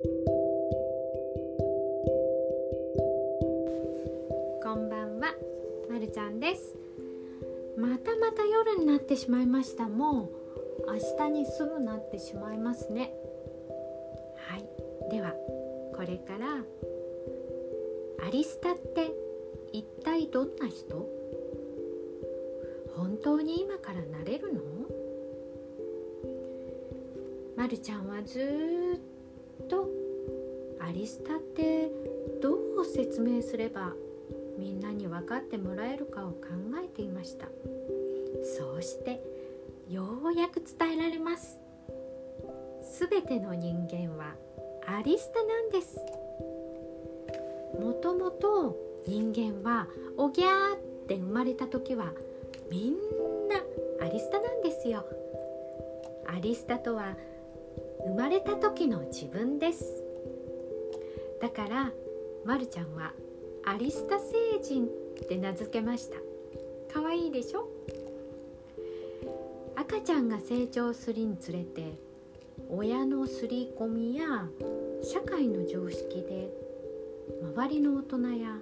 こんばんは、まるちゃんです。またまた夜になってしまいました。もう明日にすぐなってしまいますね。はい。ではこれからアリスタって一体どんな人？本当に今からなれるの？まるちゃんはずっととアリスタってどう説明すればみんなに分かってもらえるかを考えていました。そうしてようやく伝えられます。すべての人間はアリスタなんです。もともと人間はおぎゃーって生まれた時はみんなアリスタなんですよ。アリスタとは生まれた時の自分です。だからまるちゃんはアリスタ星人って名付けました。かわいいでしょ？赤ちゃんが成長するにつれて親の刷り込みや社会の常識で周りの大人や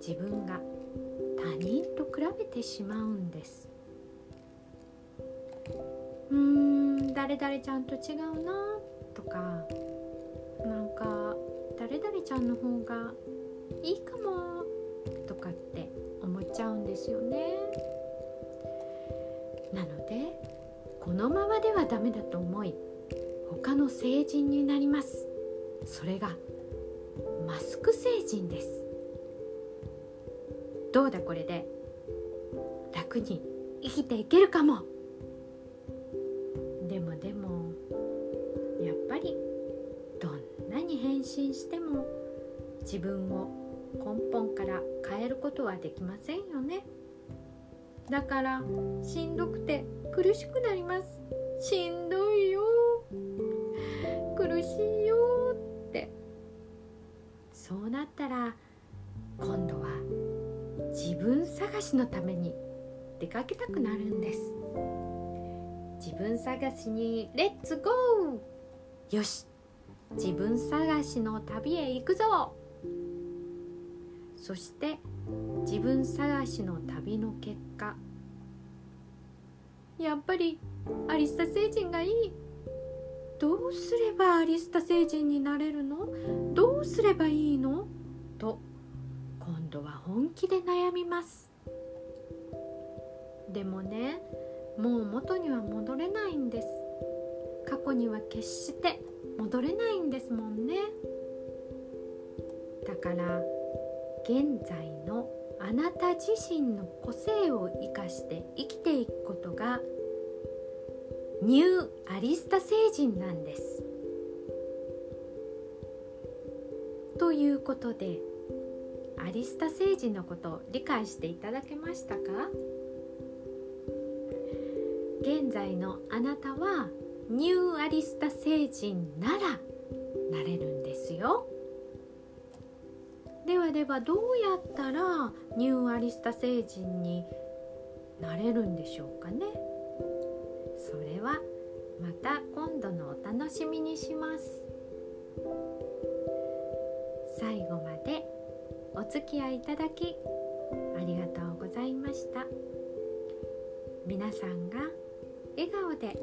自分が他人と比べてしまうんです。うーん。誰々ちゃんと違うなとかなんか誰々ちゃんの方がいいかもとかって思っちゃうんですよね。なのでこのままではダメだと思い他の成人になります。それがマスク星人です。どうだこれで？楽に生きていけるかも。でもでもやっぱりどんなに変身しても自分を根本から変えることはできませんよね。だからしんどくて苦しくなります。しんどいよ。苦しいよって。そうなったら今度は自分探しのために出かけたくなるんです。自分探しにレッツゴーよし自分探しの旅へ行くぞ。そして自分探しの旅の結果。やっぱりアリスタ星人がいい。どうすればアリスタ星人になれるの？どうすればいいの？と今度は本気で悩みます。でもねもう元には戻れないんです。過去には決して戻れないんですもんね。だから現在のあなた自身の個性を生かして生きていくことがニューアリスタ星人なんです。ということでアリスタ星人のことを理解していただけましたか？現在のあなたはニューアリスタ星人ならなれるんですよ。ではではどうやったらニューアリスタ星人になれるんでしょうかね。それはまた今度のお楽しみにします。最後までお付き合いいただきありがとうございました。皆さんが笑顔で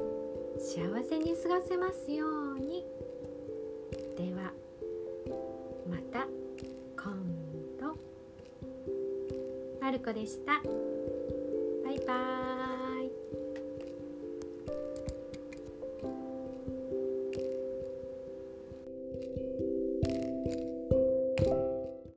幸せに過ごせますように。ではまた今度。まるコでした。バイバーイ。